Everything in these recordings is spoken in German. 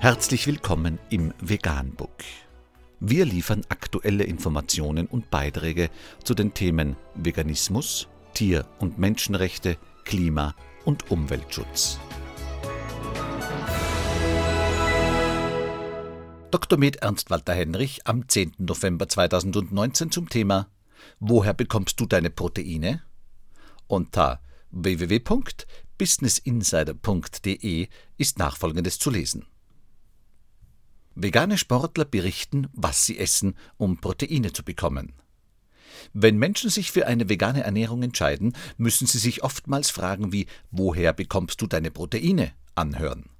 Herzlich willkommen im Veganbook. Wir liefern aktuelle Informationen und Beiträge zu den Themen Veganismus, Tier- und Menschenrechte, Klima- und Umweltschutz. Dr. Med Ernst Walter Henrich am 10. November 2019 zum Thema Woher bekommst du deine Proteine? Unter www.businessinsider.de ist nachfolgendes zu lesen. Vegane Sportler berichten, was sie essen, um Proteine zu bekommen. Wenn Menschen sich für eine vegane Ernährung entscheiden, müssen sie sich oftmals Fragen wie Woher bekommst du deine Proteine anhören.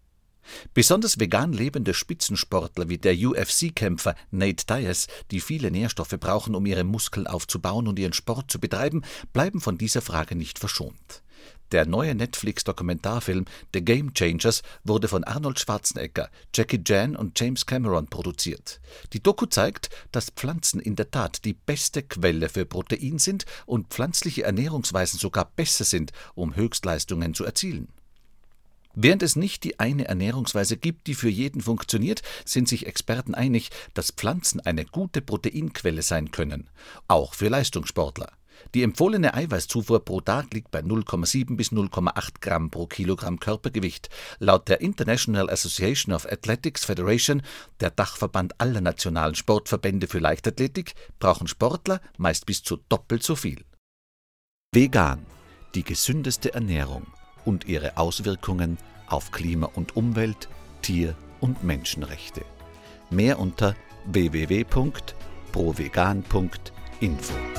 Besonders vegan lebende Spitzensportler wie der UFC-Kämpfer Nate Diaz, die viele Nährstoffe brauchen, um ihre Muskeln aufzubauen und ihren Sport zu betreiben, bleiben von dieser Frage nicht verschont. Der neue Netflix-Dokumentarfilm The Game Changers wurde von Arnold Schwarzenegger, Jackie Chan und James Cameron produziert. Die Doku zeigt, dass Pflanzen in der Tat die beste Quelle für Protein sind und pflanzliche Ernährungsweisen sogar besser sind, um Höchstleistungen zu erzielen. Während es nicht die eine Ernährungsweise gibt, die für jeden funktioniert, sind sich Experten einig, dass Pflanzen eine gute Proteinquelle sein können, auch für Leistungssportler. Die empfohlene Eiweißzufuhr pro Tag liegt bei 0,7 bis 0,8 Gramm pro Kilogramm Körpergewicht. Laut der International Association of Athletics Federation, der Dachverband aller nationalen Sportverbände für Leichtathletik, brauchen Sportler meist bis zu doppelt so viel. Vegan, die gesündeste Ernährung und ihre Auswirkungen auf Klima und Umwelt, Tier- und Menschenrechte. Mehr unter www.provegan.info.